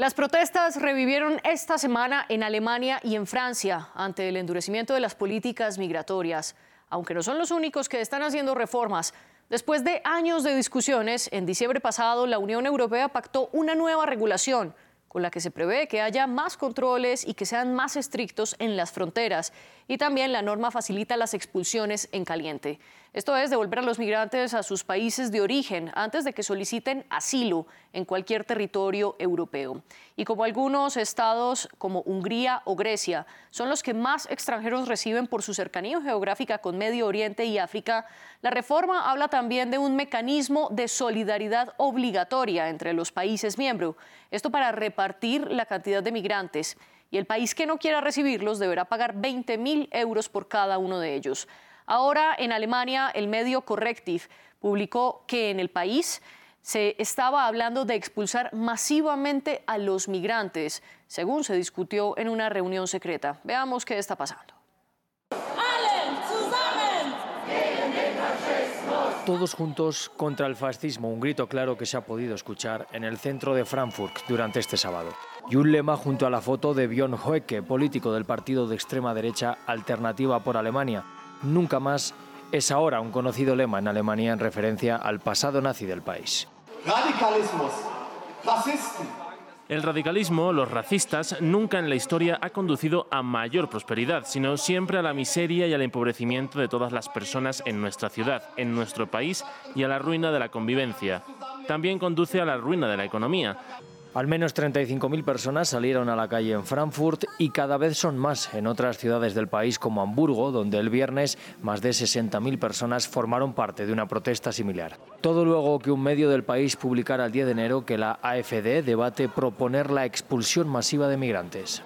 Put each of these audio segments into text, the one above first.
Las protestas revivieron esta semana en Alemania y en Francia ante el endurecimiento de las políticas migratorias. Aunque no son los únicos que están haciendo reformas, después de años de discusiones, en diciembre pasado la Unión Europea pactó una nueva regulación con la que se prevé que haya más controles y que sean más estrictos en las fronteras. Y también la norma facilita las expulsiones en caliente. Esto es devolver a los migrantes a sus países de origen antes de que soliciten asilo en cualquier territorio europeo. Y como algunos estados como Hungría o Grecia son los que más extranjeros reciben por su cercanía geográfica con Medio Oriente y África, la reforma habla también de un mecanismo de solidaridad obligatoria entre los países miembros. Esto para repartir la cantidad de migrantes. Y el país que no quiera recibirlos deberá pagar 20 mil euros por cada uno de ellos. Ahora en Alemania el medio Correctiv publicó que en el país se estaba hablando de expulsar masivamente a los migrantes, según se discutió en una reunión secreta. Veamos qué está pasando. Todos juntos contra el fascismo, un grito claro que se ha podido escuchar en el centro de Frankfurt durante este sábado. Y un lema junto a la foto de Björn Höcke, político del partido de extrema derecha Alternativa por Alemania, nunca más es ahora un conocido lema en Alemania en referencia al pasado nazi del país. El radicalismo, los racistas, nunca en la historia ha conducido a mayor prosperidad, sino siempre a la miseria y al empobrecimiento de todas las personas en nuestra ciudad, en nuestro país y a la ruina de la convivencia. También conduce a la ruina de la economía. Al menos 35.000 personas salieron a la calle en Frankfurt y cada vez son más en otras ciudades del país como Hamburgo, donde el viernes más de 60.000 personas formaron parte de una protesta similar. Todo luego que un medio del país publicara el 10 de enero que la AFD debate proponer la expulsión masiva de migrantes.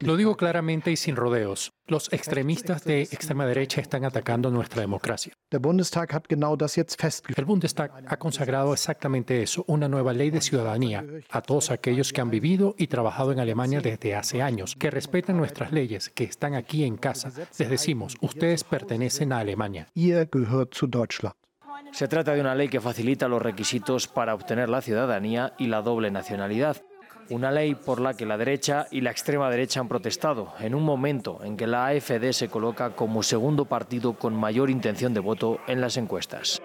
Lo digo claramente y sin rodeos. Los extremistas de extrema derecha están atacando nuestra democracia. El Bundestag ha consagrado exactamente eso, una nueva ley de ciudadanía a todos aquellos que han vivido y trabajado en Alemania desde hace años, que respetan nuestras leyes, que están aquí en casa. Les decimos, ustedes pertenecen a Alemania. Se trata de una ley que facilita los requisitos para obtener la ciudadanía y la doble nacionalidad una ley por la que la derecha y la extrema derecha han protestado, en un momento en que la AFD se coloca como segundo partido con mayor intención de voto en las encuestas.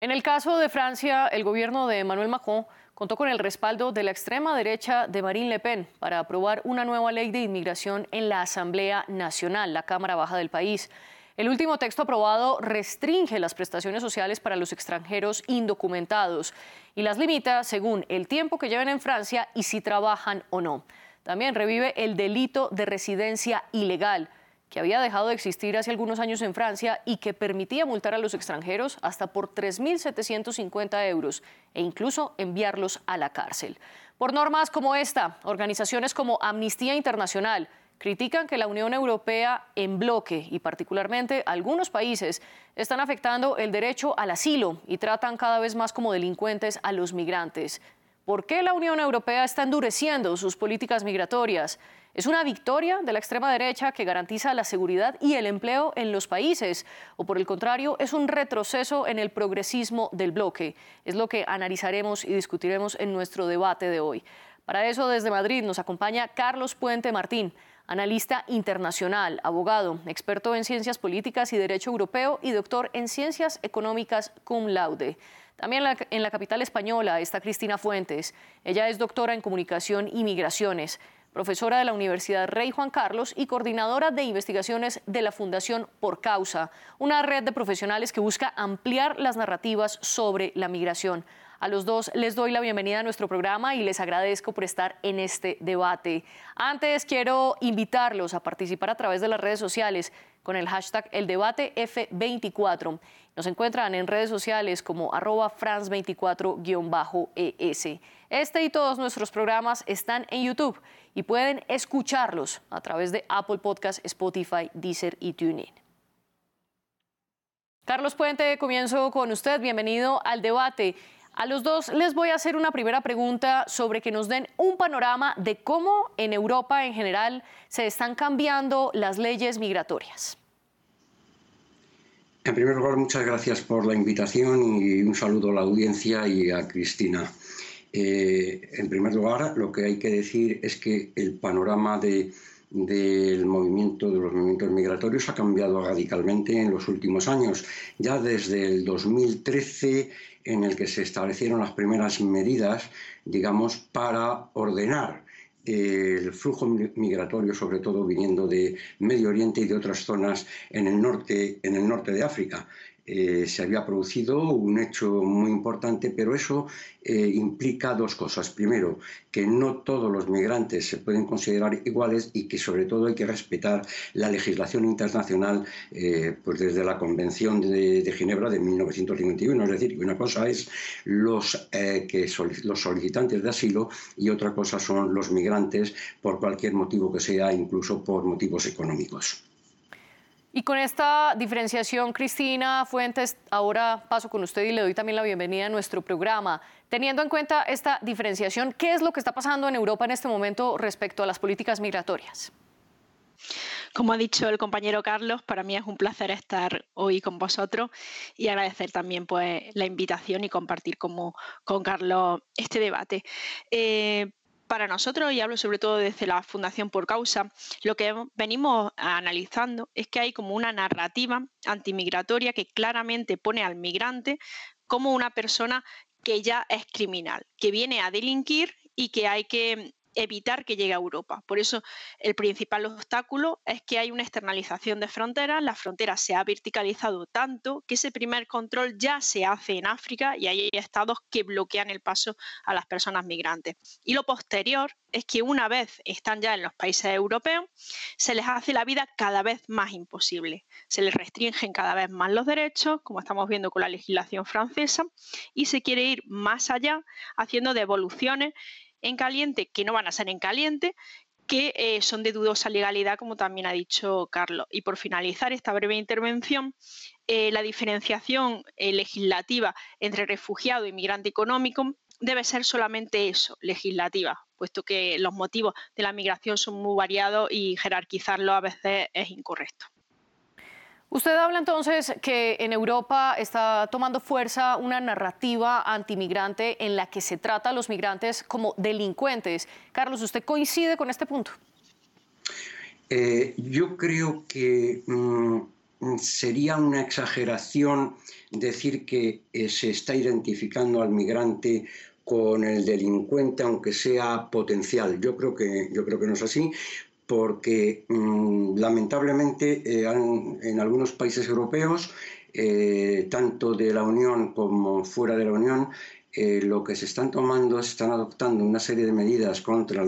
En el caso de Francia, el gobierno de Emmanuel Macron contó con el respaldo de la extrema derecha de Marine Le Pen para aprobar una nueva ley de inmigración en la Asamblea Nacional, la Cámara Baja del país. El último texto aprobado restringe las prestaciones sociales para los extranjeros indocumentados y las limita según el tiempo que lleven en Francia y si trabajan o no. También revive el delito de residencia ilegal, que había dejado de existir hace algunos años en Francia y que permitía multar a los extranjeros hasta por 3.750 euros e incluso enviarlos a la cárcel. Por normas como esta, organizaciones como Amnistía Internacional, critican que la Unión Europea en bloque y particularmente algunos países están afectando el derecho al asilo y tratan cada vez más como delincuentes a los migrantes. ¿Por qué la Unión Europea está endureciendo sus políticas migratorias? ¿Es una victoria de la extrema derecha que garantiza la seguridad y el empleo en los países? ¿O por el contrario, es un retroceso en el progresismo del bloque? Es lo que analizaremos y discutiremos en nuestro debate de hoy. Para eso, desde Madrid nos acompaña Carlos Puente Martín analista internacional, abogado, experto en ciencias políticas y derecho europeo y doctor en ciencias económicas cum laude. También en la capital española está Cristina Fuentes. Ella es doctora en comunicación y migraciones, profesora de la Universidad Rey Juan Carlos y coordinadora de investigaciones de la Fundación Por Causa, una red de profesionales que busca ampliar las narrativas sobre la migración. A los dos les doy la bienvenida a nuestro programa y les agradezco por estar en este debate. Antes quiero invitarlos a participar a través de las redes sociales con el hashtag El Debate F24. Nos encuentran en redes sociales como arroba France24-ES. Este y todos nuestros programas están en YouTube y pueden escucharlos a través de Apple Podcast, Spotify, Deezer y TuneIn. Carlos Puente, comienzo con usted. Bienvenido al debate. A los dos les voy a hacer una primera pregunta sobre que nos den un panorama de cómo en Europa en general se están cambiando las leyes migratorias. En primer lugar, muchas gracias por la invitación y un saludo a la audiencia y a Cristina. en primer lugar, lo que hay que decir es que el panorama de, del movimiento de los movimientos migratorios ha cambiado radicalmente en los últimos años. Ya desde el 2013, en el que se establecieron las primeras medidas, digamos, para ordenar el flujo migratorio, sobre todo viniendo de Medio Oriente y de otras zonas en el norte, en el norte de África. Eh, se había producido un hecho muy importante, pero eso eh, implica dos cosas. Primero, que no todos los migrantes se pueden considerar iguales y que sobre todo hay que respetar la legislación internacional eh, pues desde la Convención de, Ginebra de 1951. Es decir, una cosa es los, que los solicitantes de asilo y otra cosa son los migrantes por cualquier motivo que sea, incluso por motivos económicos. Y con esta diferenciación, Cristina Fuentes, ahora paso con usted y le doy también la bienvenida a nuestro programa. Teniendo en cuenta esta diferenciación, ¿qué es lo que está pasando en Europa en este momento respecto a las políticas migratorias? Como ha dicho el compañero Carlos, para mí es un placer estar hoy con vosotros y agradecer también pues, la invitación y compartir como, con Carlos este debate. Eh, para nosotros, y hablo sobre todo desde la Fundación Por Causa, lo que venimos analizando es que hay como una narrativa antimigratoria que claramente pone al migrante como una persona que ya es criminal, que viene a delinquir y que hay que evitar que llegue a Europa. Por eso el principal obstáculo es que hay una externalización de fronteras, la frontera se ha verticalizado tanto que ese primer control ya se hace en África y hay estados que bloquean el paso a las personas migrantes. Y lo posterior es que una vez están ya en los países europeos, se les hace la vida cada vez más imposible. Se les restringen cada vez más los derechos, como estamos viendo con la legislación francesa, y se quiere ir más allá haciendo devoluciones en caliente que no van a ser en caliente, que eh, son de dudosa legalidad, como también ha dicho Carlos. Y por finalizar esta breve intervención, eh, la diferenciación eh, legislativa entre refugiado y migrante económico debe ser solamente eso, legislativa, puesto que los motivos de la migración son muy variados y jerarquizarlo a veces es incorrecto. Usted habla entonces que en Europa está tomando fuerza una narrativa antimigrante en la que se trata a los migrantes como delincuentes. Carlos, ¿usted coincide con este punto? Eh, yo creo que mm, sería una exageración decir que eh, se está identificando al migrante con el delincuente, aunque sea potencial. Yo creo que, yo creo que no es así, porque mm, lamentablemente eh, en algunos países europeos, eh, tanto de la Unión como fuera de la Unión, eh, lo que se están tomando, se están adoptando una serie de medidas contra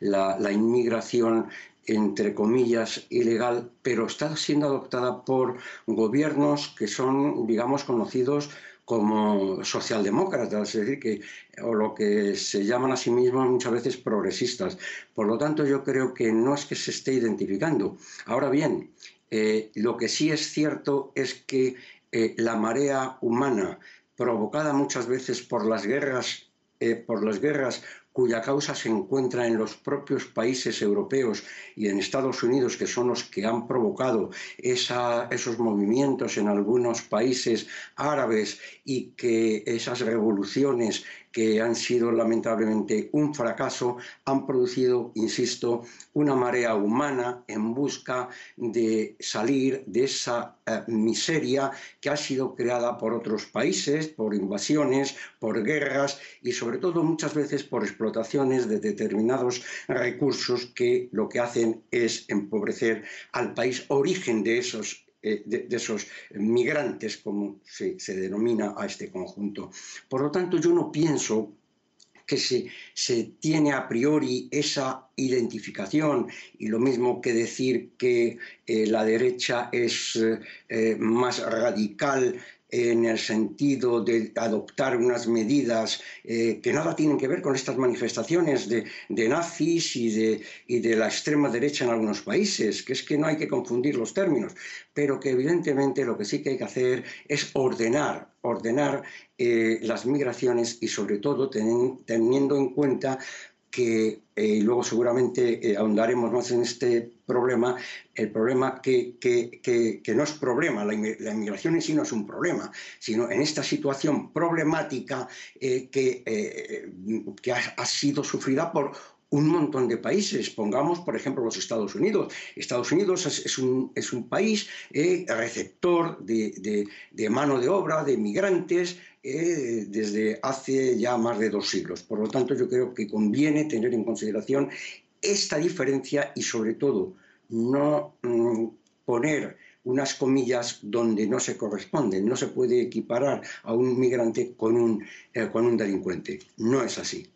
la, inmigración entre comillas, ilegal, pero está siendo adoptada por gobiernos que son, digamos, conocidos como socialdemócratas, es decir, que, o lo que se llaman a sí mismos muchas veces progresistas. Por lo tanto, yo creo que no es que se esté identificando. Ahora bien, eh, lo que sí es cierto es que eh, la marea humana, provocada muchas veces por las guerras, eh, por las guerras cuya causa se encuentra en los propios países europeos y en Estados Unidos, que son los que han provocado esos movimientos en algunos países árabes y que esas revoluciones que han sido lamentablemente un fracaso, han producido, insisto, una marea humana en busca de salir de esa eh, miseria que ha sido creada por otros países, por invasiones, por guerras y sobre todo muchas veces por explotaciones de determinados recursos que lo que hacen es empobrecer al país origen de esos eh, de, esos migrantes, como se, denomina a este conjunto. Por lo tanto, yo no pienso que se, se, tiene a priori esa identificación y lo mismo que decir que eh, la derecha es eh, más radical en el sentido de adoptar unas medidas eh, que nada tienen que ver con estas manifestaciones de, nazis y de, y de, la extrema derecha en algunos países, que es que no hay que confundir los términos, pero que evidentemente lo que sí que hay que hacer es ordenar, ordenar eh, las migraciones y sobre todo teniendo en cuenta que, eh, luego seguramente ahondaremos más en este problema, el problema que, no es problema, la, inmigración en sí no es un problema, sino en esta situación problemática eh, que, eh, ha, sido sufrida por un montón de países. Pongamos, por ejemplo, los Estados Unidos. Estados Unidos es, un, país eh, receptor de, mano de obra, de migrantes, desde hace ya más de dos siglos. Por lo tanto, yo creo que conviene tener en consideración esta diferencia y, sobre todo, no mm, poner unas comillas donde no se corresponden. No se puede equiparar a un migrante con un, eh, con un delincuente. No es así.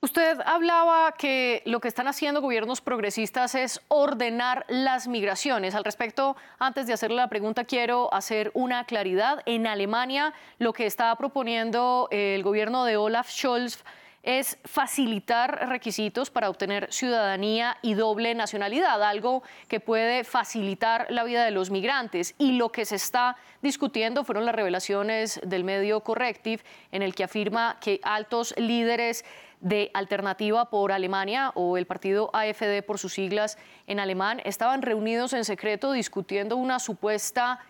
Usted hablaba que lo que están haciendo gobiernos progresistas es ordenar las migraciones. Al respecto, antes de hacerle la pregunta, quiero hacer una claridad. En Alemania, lo que está proponiendo el gobierno de Olaf Scholz es facilitar requisitos para obtener ciudadanía y doble nacionalidad, algo que puede facilitar la vida de los migrantes. Y lo que se está discutiendo fueron las revelaciones del medio Corrective, en el que afirma que altos líderes de Alternativa por Alemania o el partido AFD por sus siglas en alemán estaban reunidos en secreto discutiendo una supuesta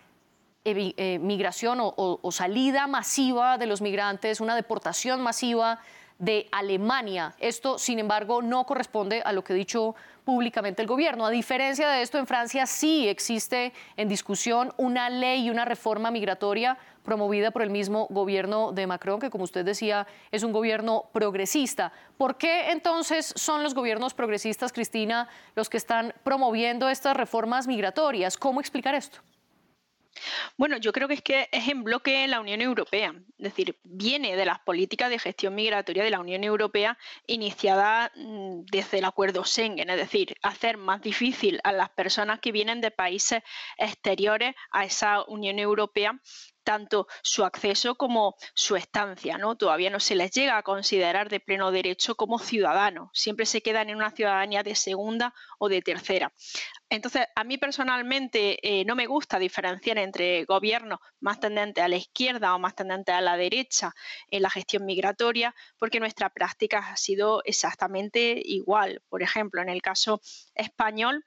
eh, migración o salida masiva de los migrantes, una deportación masiva de Alemania. Esto, sin embargo, no corresponde a lo que ha dicho públicamente el gobierno. A diferencia de esto, en Francia sí existe en discusión una ley y una reforma migratoria promovida por el mismo gobierno de Macron, que como usted decía es un gobierno progresista. ¿Por qué entonces son los gobiernos progresistas, Cristina, los que están promoviendo estas reformas migratorias? ¿Cómo explicar esto? Bueno, yo creo que es que es en bloque la Unión Europea, es decir, viene de las políticas de gestión migratoria de la Unión Europea iniciada mm, desde el acuerdo Schengen, es decir, hacer más difícil a las personas que vienen de países exteriores a esa Unión Europea tanto su acceso como su estancia, ¿no? Todavía no se les llega a considerar de pleno derecho como ciudadanos, siempre se quedan en una ciudadanía de segunda o de tercera. Entonces, a mí personalmente eh, no me gusta diferenciar entre gobiernos más tendentes a la izquierda o más tendentes a la derecha en la gestión migratoria, porque nuestra práctica ha sido exactamente igual. Por ejemplo, en el caso español,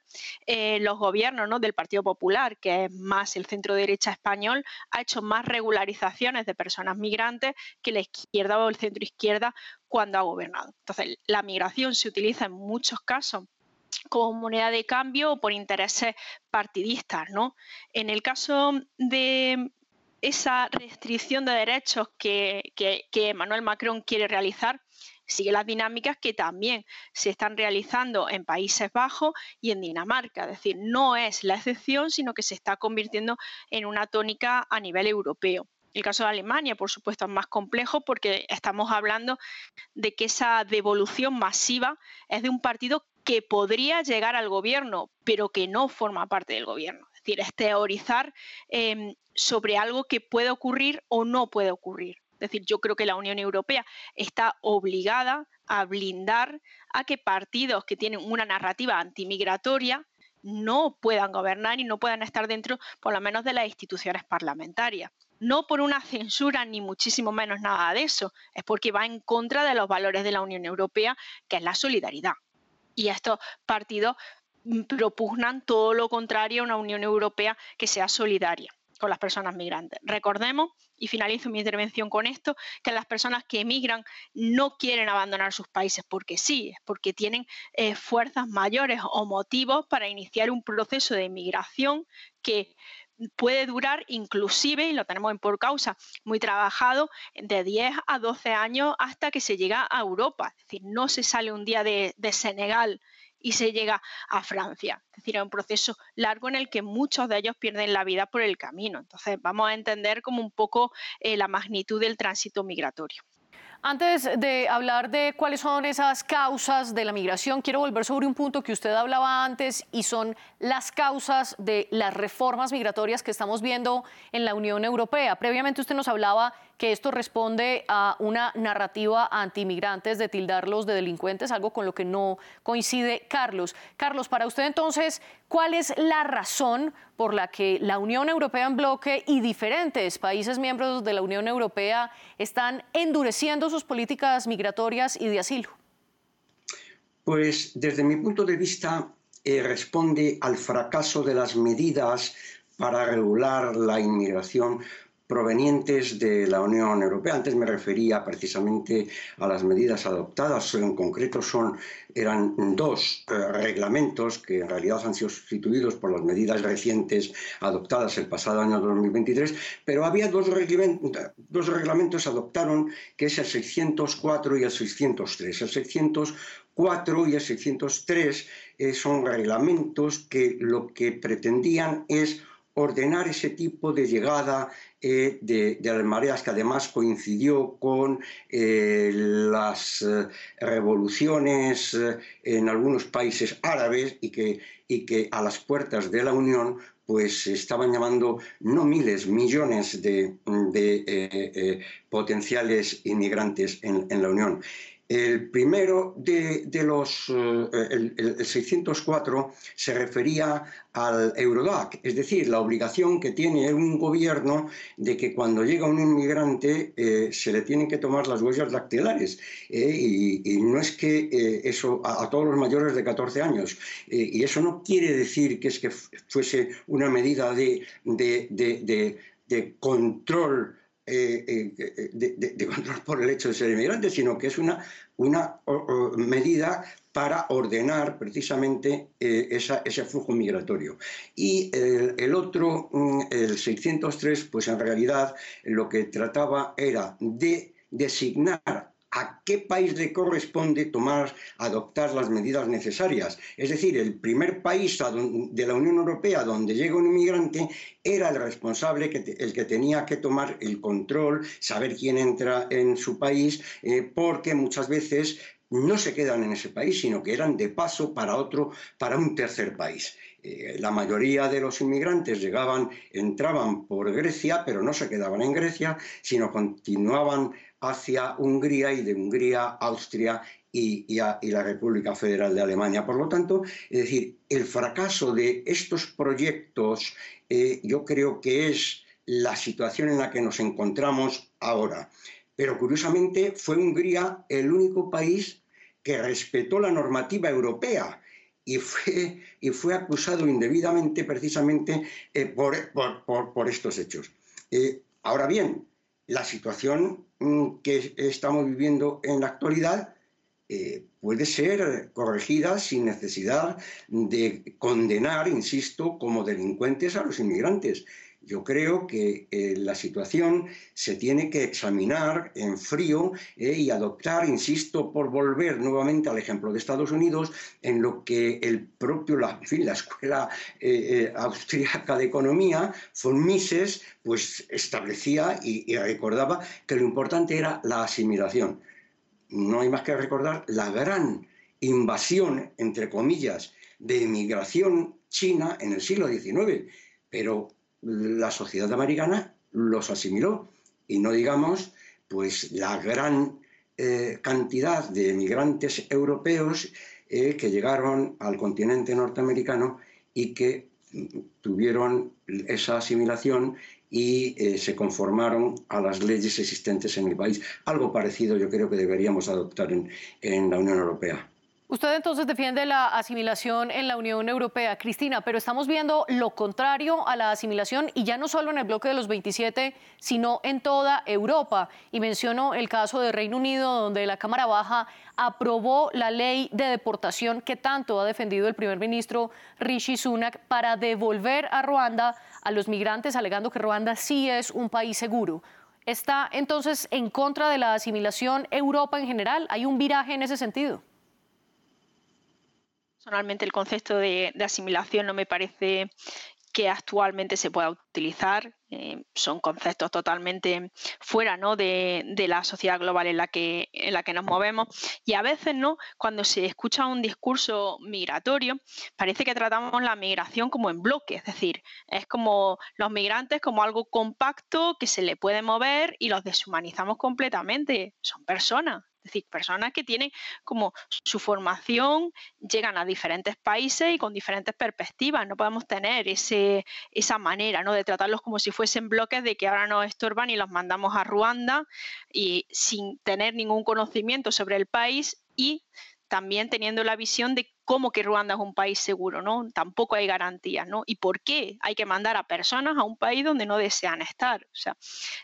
eh, los gobiernos ¿no? del Partido Popular, que es más el centro derecha español, ha hecho más regularizaciones de personas migrantes que la izquierda o el centro izquierda cuando ha gobernado. Entonces, la migración se utiliza en muchos casos como moneda de cambio o por intereses partidistas. ¿no? En el caso de esa restricción de derechos que, que, Emmanuel Macron quiere realizar, sigue las dinámicas que también se están realizando en Países Bajos y en Dinamarca. Es decir, no es la excepción, sino que se está convirtiendo en una tónica a nivel europeo. El caso de Alemania, por supuesto, es más complejo porque estamos hablando de que esa devolución masiva es de un partido que podría llegar al gobierno, pero que no forma parte del gobierno. Es decir, es teorizar em, sobre algo que puede ocurrir o no puede ocurrir. Es decir, yo creo que la Unión Europea está obligada a blindar a que partidos que tienen una narrativa antimigratoria no puedan gobernar y no puedan estar dentro, por lo menos, de las instituciones parlamentarias. No por una censura, ni muchísimo menos nada de eso, es porque va en contra de los valores de la Unión Europea, que es la solidaridad y estos partidos mm, propugnan todo lo contrario a una Unión Europea que sea solidaria con las personas migrantes. Recordemos, y finalizo mi intervención con esto, que las personas que emigran no quieren abandonar sus países porque sí, porque tienen eh, fuerzas mayores o motivos para iniciar un proceso de migración que puede durar inclusive, y lo tenemos en por causa, muy trabajado, de 10 a 12 años hasta que se llega a Europa. Es decir, no se sale un día de, Senegal y se llega a Francia. Es decir, es un proceso largo en el que muchos de ellos pierden la vida por el camino. Entonces, vamos a entender como un poco eh, la magnitud del tránsito migratorio. Antes de hablar de cuáles son esas causas de la migración, quiero volver sobre un punto que usted hablaba antes y son las causas de las reformas migratorias que estamos viendo en la Unión Europea. Previamente usted nos hablaba que esto responde a una narrativa antimigrantes de tildarlos de delincuentes, algo con lo que no coincide Carlos. Carlos, para usted entonces, ¿cuál es la razón por la que la Unión Europea en bloque y diferentes países miembros de la Unión Europea están endureciendo sus políticas migratorias y de asilo? Pues desde mi punto de vista, responde al fracaso de las medidas para regular la inmigración provenientes de la Unión Europea. Antes me refería precisamente a las medidas adoptadas, en concreto son, eran dos eh, reglamentos que en realidad han sido sustituidos por las medidas recientes adoptadas el pasado año 2023, pero había dos, reglamentos, dos adoptaron, que es el 604 y el 603. El 604 y el 603 eh, son reglamentos que lo que pretendían es ordenar ese tipo de llegada eh, de, las mareas que además coincidió con eh, las eh, revoluciones en algunos países árabes y que, y que a las puertas de la Unión pues estaban llamando no miles, millones de, potenciales inmigrantes en, en la Unión. El primero de, los, eh, el, 604, se refería al Eurodac, es decir, la obligación que tiene un gobierno de que cuando llega un inmigrante eh, se le tienen que tomar las huellas dactilares. Eh, y, no es que eso a, todos los mayores de 14 años. y eso no quiere decir que es que fuese una medida de, de control eh, eh, de, control por el hecho de ser inmigrante, sino que es una, una medida para ordenar precisamente eh, ese flujo migratorio. Y el, otro, mm, el 603, pues en realidad lo que trataba era de designar a qué país le corresponde tomar, adoptar las medidas necesarias. Es decir, el primer país de la Unión Europea donde llega un inmigrante era el responsable, el que tenía que tomar el control, saber quién entra en su país, eh, porque muchas veces no se quedan en ese país, sino que eran de paso para otro, para un tercer país. Eh, la mayoría de los inmigrantes llegaban, entraban por Grecia, pero no se quedaban en Grecia, sino continuaban hacia Hungría y de Hungría Austria y, la República Federal de Alemania. Por lo tanto, es decir, el fracaso de estos proyectos eh, yo creo que es la situación en la que nos encontramos ahora. Pero curiosamente fue Hungría el único país que respetó la normativa europea y fue, y fue acusado indebidamente precisamente eh, por, por, estos hechos. Eh, ahora bien, la situación mm, que estamos viviendo en la actualidad eh, puede ser corregida sin necesidad de condenar, insisto, como delincuentes a los inmigrantes. Yo creo que eh, la situación se tiene que examinar en frío eh, y adoptar, insisto, por volver nuevamente al ejemplo de Estados Unidos, en lo que el propio, la, la Escuela eh, Austríaca de Economía, von Mises, pues establecía y, y recordaba que lo importante era la asimilación. No hay más que recordar la gran invasión, entre comillas, de emigración china en el siglo XIX, pero la sociedad americana los asimiló y no digamos pues la gran eh, cantidad de emigrantes europeos eh, que llegaron al continente norteamericano y que tuvieron esa asimilación y eh, se conformaron a las leyes existentes en el país. Algo parecido yo creo que deberíamos adoptar en la Unión Europea. Usted entonces defiende la asimilación en la Unión Europea, Cristina, pero estamos viendo lo contrario a la asimilación y ya no solo en el bloque de los 27, sino en toda Europa. Y menciono el caso de Reino Unido, donde la Cámara Baja aprobó la ley de deportación que tanto ha defendido el primer ministro Rishi Sunak para devolver a Ruanda a los migrantes, alegando que Ruanda sí es un país seguro. ¿Está entonces en contra de la asimilación Europa en general? ¿Hay un viraje en ese sentido? Personalmente el concepto de, asimilación no me parece que actualmente se pueda utilizar. Eh, son conceptos totalmente fuera de, la sociedad global en la, que, en la que nos movemos. Y a veces, ¿no? cuando se escucha un discurso migratorio, parece que tratamos la migración como en bloque, es decir, es como los migrantes como algo compacto que se le puede mover y los deshumanizamos completamente. Son personas, es decir, personas que tienen como su formación, llegan a diferentes países y con diferentes perspectivas. No podemos tener ese, esa manera ¿no? de tratarlos como si fuesen bloques de que ahora nos estorban y los mandamos a Ruanda y sin tener ningún conocimiento sobre el país y también teniendo la visión de ¿Cómo que Ruanda es un país seguro? ¿no? Tampoco hay garantías, ¿no? ¿Y por qué hay que mandar a personas a un país donde no desean estar? O sea,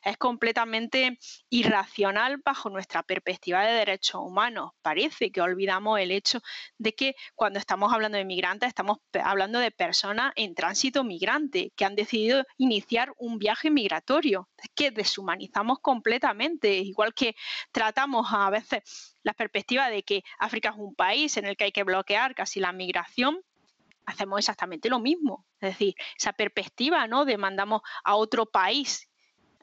es completamente irracional bajo nuestra perspectiva de derechos humanos. Parece que olvidamos el hecho de que cuando estamos hablando de migrantes, estamos hablando de personas en tránsito migrante que han decidido iniciar un viaje migratorio. Es que deshumanizamos completamente, igual que tratamos a veces la perspectiva de que África es un país en el que hay que bloquear casi la migración, hacemos exactamente lo mismo. Es decir, esa perspectiva, ¿no? De mandamos a otro país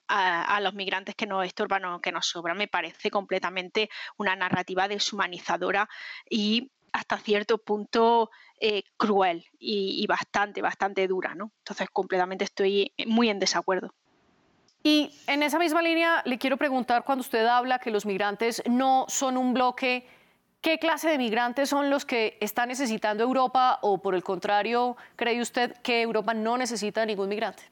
a, los migrantes que nos estorban o que nos sobran, me parece completamente una narrativa deshumanizadora y hasta cierto punto eh, cruel y, y, bastante, bastante dura, ¿no? Entonces, completamente estoy muy en desacuerdo. Y en esa misma línea le quiero preguntar, cuando usted habla que los migrantes no son un bloque, ¿qué clase de migrantes son los que está necesitando Europa o por el contrario, cree usted que Europa no necesita ningún migrante?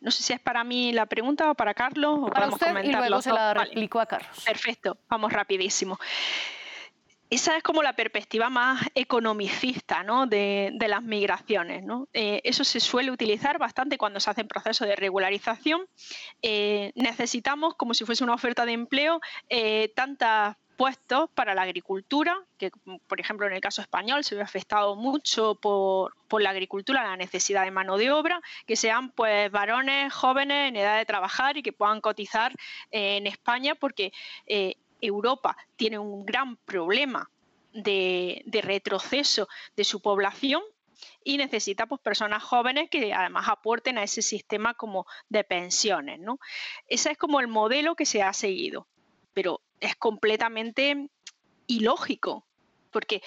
No sé si es para mí la pregunta o para Carlos. O para usted y luego se la replico a Carlos. Perfecto, vamos rapidísimo esa es como la perspectiva más economicista ¿no? de, las migraciones. ¿no? Eh, eso se suele utilizar bastante cuando se hacen procesos de regularización. Eh, necesitamos, como si fuese una oferta de empleo, eh, tantos puestos para la agricultura, que por ejemplo en el caso español se ve afectado mucho por, la agricultura, la necesidad de mano de obra, que sean pues varones jóvenes en edad de trabajar y que puedan cotizar en España porque Europa tiene un gran problema de, retroceso de su población y necesita pues, personas jóvenes que además aporten a ese sistema como de pensiones. ¿no? Ese es como el modelo que se ha seguido, pero es completamente ilógico, porque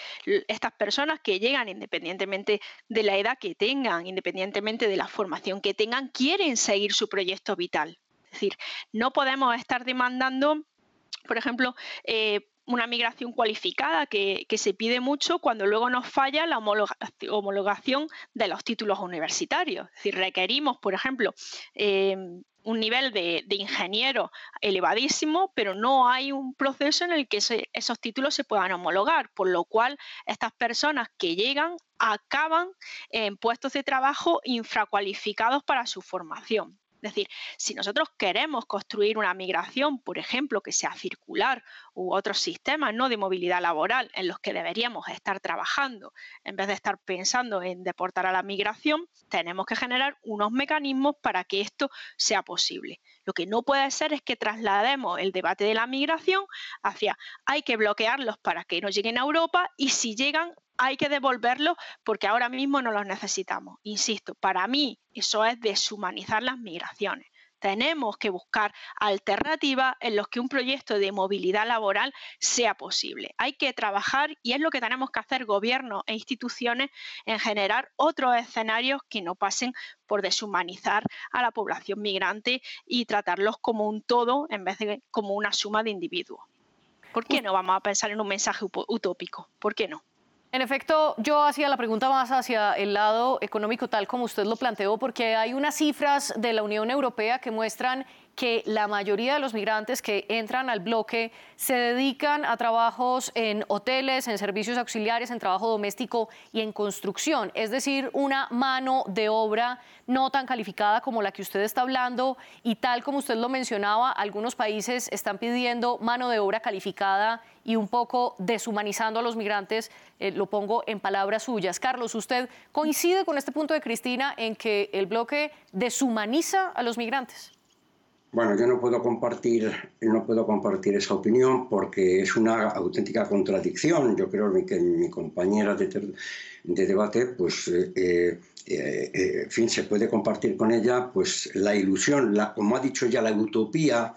estas personas que llegan independientemente de la edad que tengan, independientemente de la formación que tengan, quieren seguir su proyecto vital. Es decir, no podemos estar demandando por ejemplo, eh, una migración cualificada que, se pide mucho cuando luego nos falla la homologación de los títulos universitarios. Es decir, requerimos, por ejemplo, eh, un nivel de, ingeniero elevadísimo, pero no hay un proceso en el que esos títulos se puedan homologar, por lo cual estas personas que llegan acaban en puestos de trabajo infracualificados para su formación. Es decir, si nosotros queremos construir una migración, por ejemplo, que sea circular u otros sistemas ¿no? de movilidad laboral en los que deberíamos estar trabajando, en vez de estar pensando en deportar a la migración, tenemos que generar unos mecanismos para que esto sea posible. Lo que no puede ser es que traslademos el debate de la migración hacia hay que bloquearlos para que no lleguen a Europa y si llegan hay que devolverlos porque ahora mismo no los necesitamos. Insisto, para mí eso es deshumanizar las migraciones. Tenemos que buscar alternativas en los que un proyecto de movilidad laboral sea posible. Hay que trabajar y es lo que tenemos que hacer gobiernos e instituciones en generar otros escenarios que no pasen por deshumanizar a la población migrante y tratarlos como un todo en vez de como una suma de individuos. ¿Por qué no vamos a pensar en un mensaje utópico? ¿Por qué no? En efecto, yo hacía la pregunta más hacia el lado económico, tal como usted lo planteó, porque hay unas cifras de la Unión Europea que muestran que la mayoría de los migrantes que entran al bloque se dedican a trabajos en hoteles, en servicios auxiliares, en trabajo doméstico y en construcción, es decir, una mano de obra no tan calificada como la que usted está hablando y tal como usted lo mencionaba, algunos países están pidiendo mano de obra calificada y un poco deshumanizando a los migrantes, eh, lo pongo en palabras suyas. Carlos, ¿usted coincide con este punto de Cristina en que el bloque deshumaniza a los migrantes? Bueno, yo no puedo compartir, no puedo compartir esa opinión porque es una auténtica contradicción. Yo creo que mi compañera de, debate, pues, eh, eh, eh, en fin, se puede compartir con ella, pues, la ilusión, como ha dicho ya, la utopía,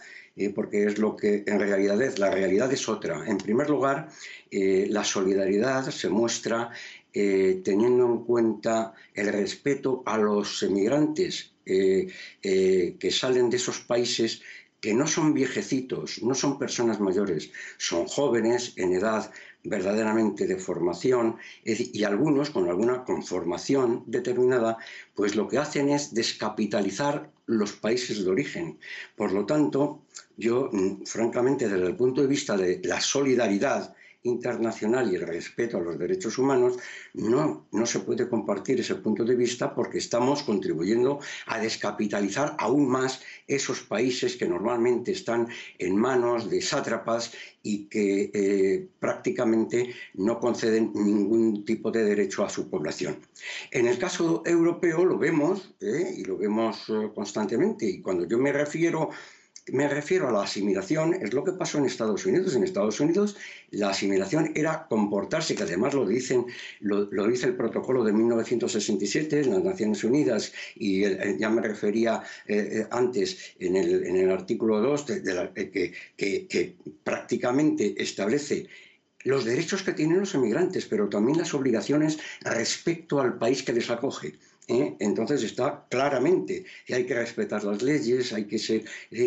porque es lo que en realidad es. La realidad es otra. En primer lugar, la solidaridad se muestra teniendo en cuenta el respeto a los emigrantes eh, eh, que salen de esos países que no son viejecitos, no son personas mayores, son jóvenes en edad verdaderamente de formación y algunos con alguna conformación determinada, pues lo que hacen es descapitalizar los países de origen. Por lo tanto, yo, mm, francamente, desde el punto de vista de la solidaridad internacional y el respeto a los derechos humanos, no, no se puede compartir ese punto de vista porque estamos contribuyendo a descapitalizar aún más esos países que normalmente están en manos de sátrapas y que eh, prácticamente no conceden ningún tipo de derecho a su población. En el caso europeo lo vemos eh, y lo vemos eh, constantemente y cuando yo me refiero me refiero a la asimilación, es lo que pasó en Estados Unidos. En Estados Unidos la asimilación era comportarse, que además lo, dicen, lo, dice el protocolo de 1967 en las Naciones Unidas, y ya me refería eh, eh, antes en el, en el, artículo 2 de, que, que, que prácticamente establece los derechos que tienen los emigrantes, pero también las obligaciones respecto al país que les acoge. ¿Eh? Entonces está claramente que hay que respetar las leyes, hay que, ser,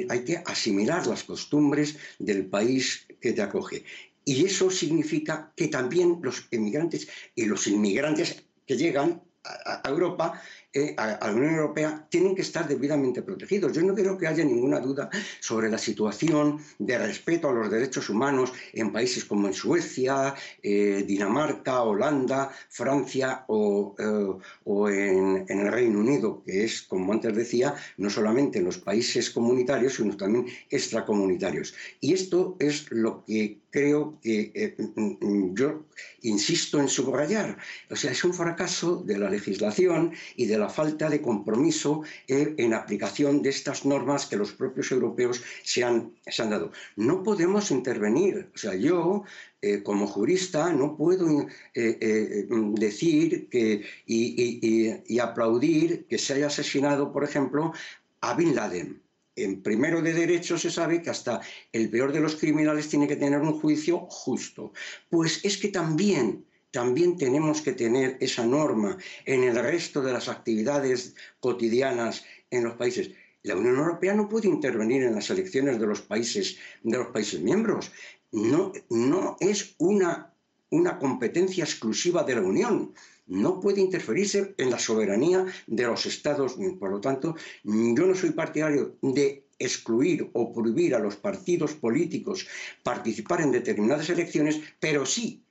hay que asimilar las costumbres del país que te acoge. Y eso significa que también los emigrantes y los inmigrantes que llegan a, Europa eh, a, la Unión Europea tienen que estar debidamente protegidos. Yo no creo que haya ninguna duda sobre la situación de respeto a los derechos humanos en países como en Suecia, eh, Dinamarca, Holanda, Francia o, eh, en, en, el Reino Unido, que es, como antes decía, no solamente en los países comunitarios, sino también extracomunitarios. Y esto es lo que creo que mm, yo insisto en subrayar. O sea, es un fracaso de la legislación y de la falta de compromiso eh, en aplicación de estas normas que los propios europeos se han, se han dado. No podemos intervenir. O sea, yo eh, como jurista no puedo eh, decir que, y, aplaudir que se haya asesinado, por ejemplo, a Bin Laden. En primero de derecho se sabe que hasta el peor de los criminales tiene que tener un juicio justo. Pues es que también también tenemos que tener esa norma en el resto de las actividades cotidianas en los países. La Unión Europea no puede intervenir en las elecciones de los países, de los países miembros. No, no es una, una competencia exclusiva de la Unión. No puede interferirse en la soberanía de los Estados. Por lo tanto, yo no soy partidario de excluir o prohibir a los partidos políticos participar en determinadas elecciones, pero sí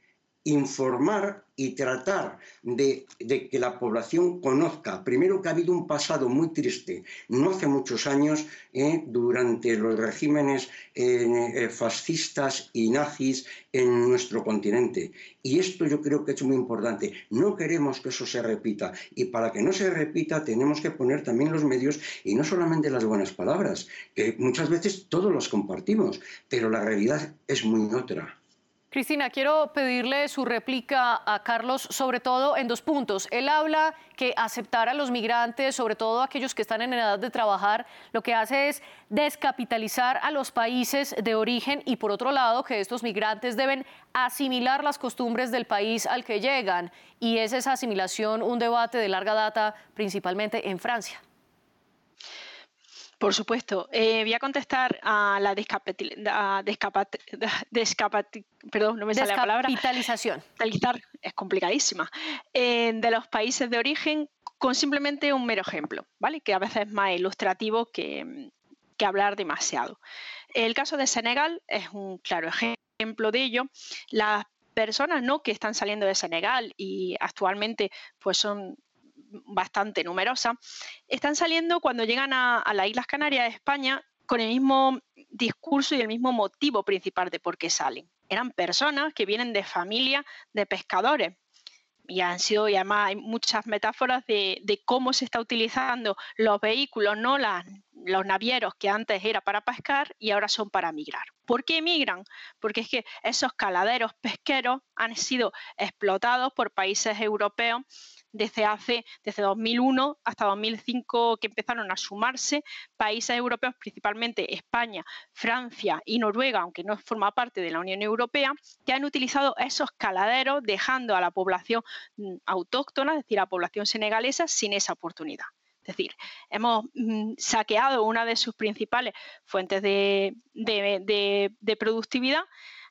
informar y tratar de, que la población conozca, primero que ha habido un pasado muy triste, no hace muchos años, eh, durante los regímenes eh, fascistas y nazis en nuestro continente. Y esto yo creo que es muy importante. No queremos que eso se repita. Y para que no se repita tenemos que poner también los medios y no solamente las buenas palabras, que muchas veces todos las compartimos, pero la realidad es muy otra. Cristina, quiero pedirle su réplica a Carlos, sobre todo en dos puntos. Él habla que aceptar a los migrantes, sobre todo aquellos que están en edad de trabajar, lo que hace es descapitalizar a los países de origen y, por otro lado, que estos migrantes deben asimilar las costumbres del país al que llegan. Y es esa asimilación un debate de larga data, principalmente en Francia. Por supuesto. Eh, voy a contestar a la perdón, no me sale la palabra. Descapitalización. es complicadísima. Eh, de los países de origen con simplemente un mero ejemplo, ¿vale? Que a veces es más ilustrativo que, que hablar demasiado. El caso de Senegal es un claro ejemplo de ello. Las personas ¿no? que están saliendo de Senegal y actualmente pues son bastante numerosa, están saliendo cuando llegan a, las Islas Canarias de España con el mismo discurso y el mismo motivo principal de por qué salen. Eran personas que vienen de familia de pescadores. Y han sido, y además hay muchas metáforas de, cómo se está utilizando los vehículos, no los navieros que antes era para pescar y ahora son para migrar. ¿Por qué migran? Porque es que esos caladeros pesqueros han sido explotados por países europeos desde hace, desde 2001 hasta 2005 que empezaron a sumarse países europeos, principalmente España, Francia y Noruega, aunque no forma parte de la Unión Europea, que han utilizado esos caladeros dejando a la población mm, autóctona, es decir, a la población senegalesa, sin esa oportunidad. Es decir, hemos mm, saqueado una de sus principales fuentes de, de productividad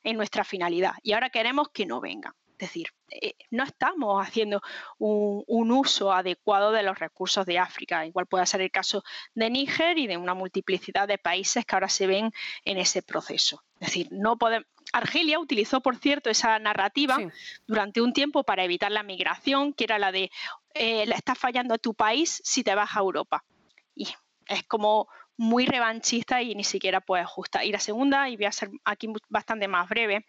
en nuestra finalidad y ahora queremos que no vengan. Es decir, eh, no estamos haciendo un, uso adecuado de los recursos de África. Igual puede ser el caso de Níger y de una multiplicidad de países que ahora se ven en ese proceso. Es decir, no podemos, Argelia utilizó, por cierto, esa narrativa durante un tiempo para evitar la migración, que era la de eh, la estás fallando a tu país si te vas a Europa. Y es como muy revanchista y ni siquiera puede justa. Y la segunda, y voy a ser aquí bastante más breve,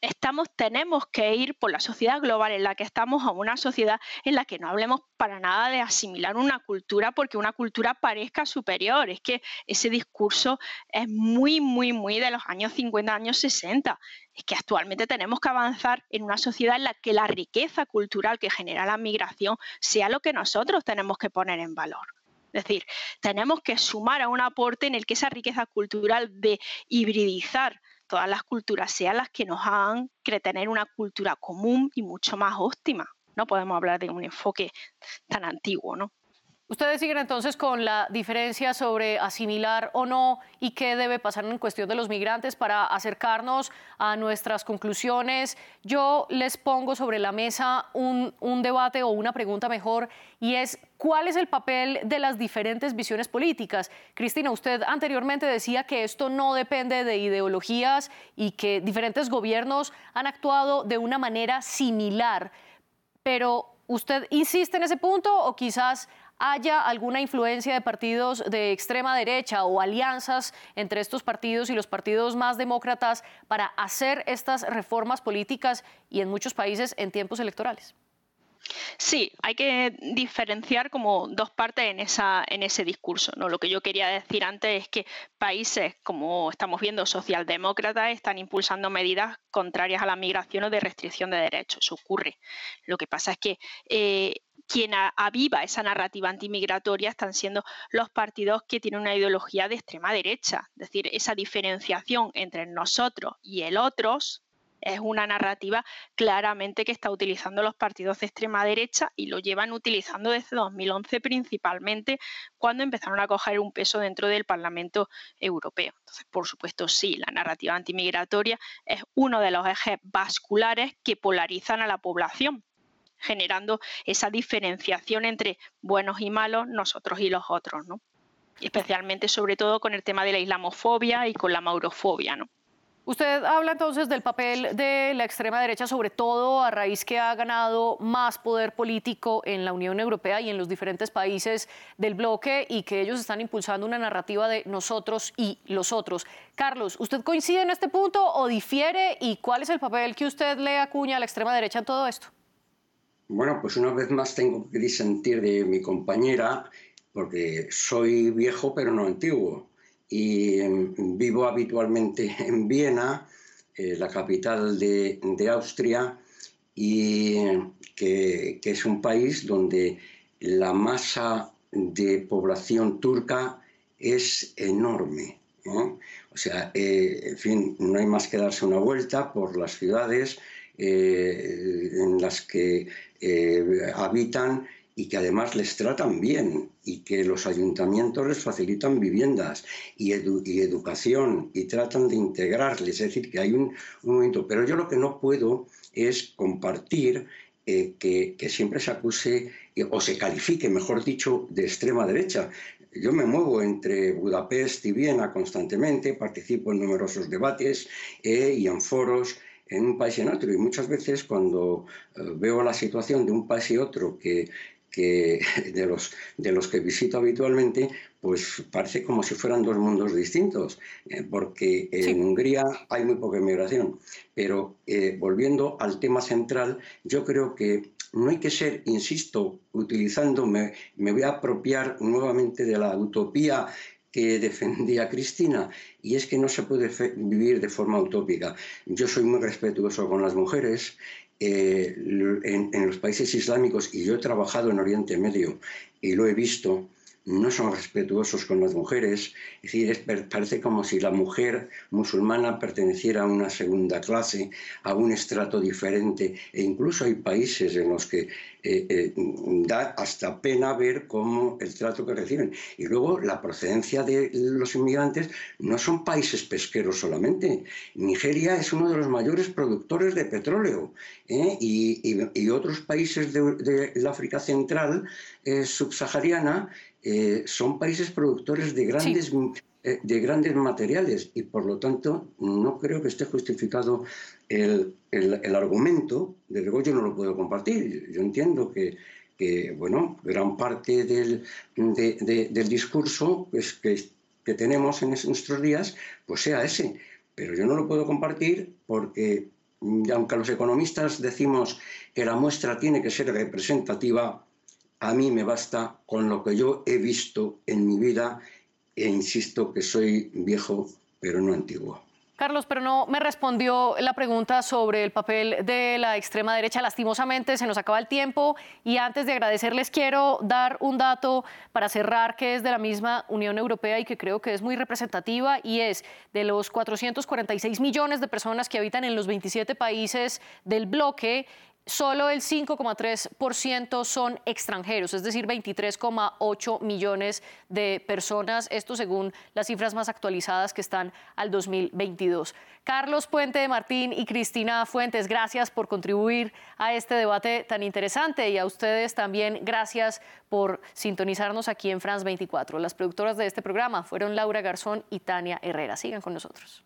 estamos, tenemos que ir por la sociedad global en la que estamos a una sociedad en la que no hablemos para nada de asimilar una cultura porque una cultura parezca superior. Es que ese discurso es muy, muy, muy de los años 50, años 60. Es que actualmente tenemos que avanzar en una sociedad en la que la riqueza cultural que genera la migración sea lo que nosotros tenemos que poner en valor. Es decir, tenemos que sumar a un aporte en el que esa riqueza cultural de hibridizar todas las culturas sean las que nos hagan tener una cultura común y mucho más óptima. No podemos hablar de un enfoque tan antiguo, ¿no? Ustedes siguen entonces con la diferencia sobre asimilar o no y qué debe pasar en cuestión de los migrantes para acercarnos a nuestras conclusiones. Yo les pongo sobre la mesa un, debate o una pregunta mejor y es cuál es el papel de las diferentes visiones políticas. Cristina, usted anteriormente decía que esto no depende de ideologías y que diferentes gobiernos han actuado de una manera similar, pero ¿usted insiste en ese punto o quizás haya alguna influencia de partidos de extrema derecha o alianzas entre estos partidos y los partidos más demócratas para hacer estas reformas políticas y en muchos países en tiempos electorales. Sí, hay que diferenciar como dos partes en, esa, en ese discurso. ¿no? Lo que yo quería decir antes es que países, como estamos viendo, socialdemócratas, están impulsando medidas contrarias a la migración o de restricción de derechos. Eso ocurre. Lo que pasa es que eh, quien aviva esa narrativa antimigratoria están siendo los partidos que tienen una ideología de extrema derecha. Es decir, esa diferenciación entre nosotros y el otros es una narrativa claramente que está utilizando los partidos de extrema derecha y lo llevan utilizando desde 2011 principalmente cuando empezaron a coger un peso dentro del Parlamento Europeo. Entonces, por supuesto, sí, la narrativa antimigratoria es uno de los ejes vasculares que polarizan a la población generando esa diferenciación entre buenos y malos, nosotros y los otros, ¿no? especialmente sobre todo con el tema de la islamofobia y con la maurofobia, ¿no? Usted habla entonces del papel de la extrema derecha, sobre todo a raíz que ha ganado más poder político en la Unión Europea y en los diferentes países del bloque y que ellos están impulsando una narrativa de nosotros y los otros. Carlos, ¿usted coincide en este punto o difiere y cuál es el papel que usted le acuña a la extrema derecha en todo esto? Bueno, pues una vez más tengo que disentir de mi compañera porque soy viejo pero no antiguo y em, vivo habitualmente en Viena, eh, la capital de, Austria, y que, es un país donde la masa de población turca es enorme. ¿eh? O sea, eh, en fin, no hay más que darse una vuelta por las ciudades en las que habitan y que además les tratan bien y que los ayuntamientos les facilitan viviendas y, educación y tratan de integrarles, es decir, que hay un, momento. Pero yo lo que no puedo es compartir eh, que, que, siempre se acuse o se califique, mejor dicho, de extrema derecha. Yo me muevo entre Budapest y Viena constantemente, participo en numerosos debates eh, y en foros en un país y en otro. Y muchas veces cuando eh, veo la situación de un país y otro que que de los, de los que visito habitualmente, pues parece como si fueran dos mundos distintos, eh, porque en Hungría hay muy poca inmigración. Pero eh, volviendo al tema central, yo creo que no hay que ser, insisto, utilizando, me, voy a apropiar nuevamente de la utopía que defendía Cristina, y es que no se puede vivir de forma utópica. Yo soy muy respetuoso con las mujeres, eh, en, en, los países islámicos, y yo he trabajado en Oriente Medio y lo he visto, no son respetuosos con las mujeres. Es decir, parece como si la mujer musulmana perteneciera a una segunda clase, a un estrato diferente. E incluso hay países en los que eh, eh, da hasta pena ver cómo el trato que reciben. Y luego la procedencia de los inmigrantes no son países pesqueros solamente. Nigeria es uno de los mayores productores de petróleo ¿eh? y, otros países de, la África Central subsahariana son países productores de grandes eh, de grandes materiales y por lo tanto no creo que esté justificado el, argumento. Desde luego yo no lo puedo compartir. Yo entiendo que, bueno, gran parte del, del discurso pues, que, que tenemos en nuestros días pues sea ese. Pero yo no lo puedo compartir porque aunque los economistas decimos que la muestra tiene que ser representativa, a mí me basta con lo que yo he visto en mi vida e insisto que soy viejo, pero no antiguo. Carlos, pero no me respondió la pregunta sobre el papel de la extrema derecha. Lastimosamente se nos acaba el tiempo y antes de agradecerles quiero dar un dato para cerrar que es de la misma Unión Europea y que creo que es muy representativa y es de los 446 millones de personas que habitan en los 27 países del bloque, solo el 5,3% son extranjeros, es decir, 23,8 millones de personas, esto según las cifras más actualizadas que están al 2022. Carlos Puente de Martín y Cristina Fuentes, gracias por contribuir a este debate tan interesante y a ustedes también gracias por sintonizarnos aquí en France 24. Las productoras de este programa fueron Laura Garzón y Tania Herrera. Sigan con nosotros.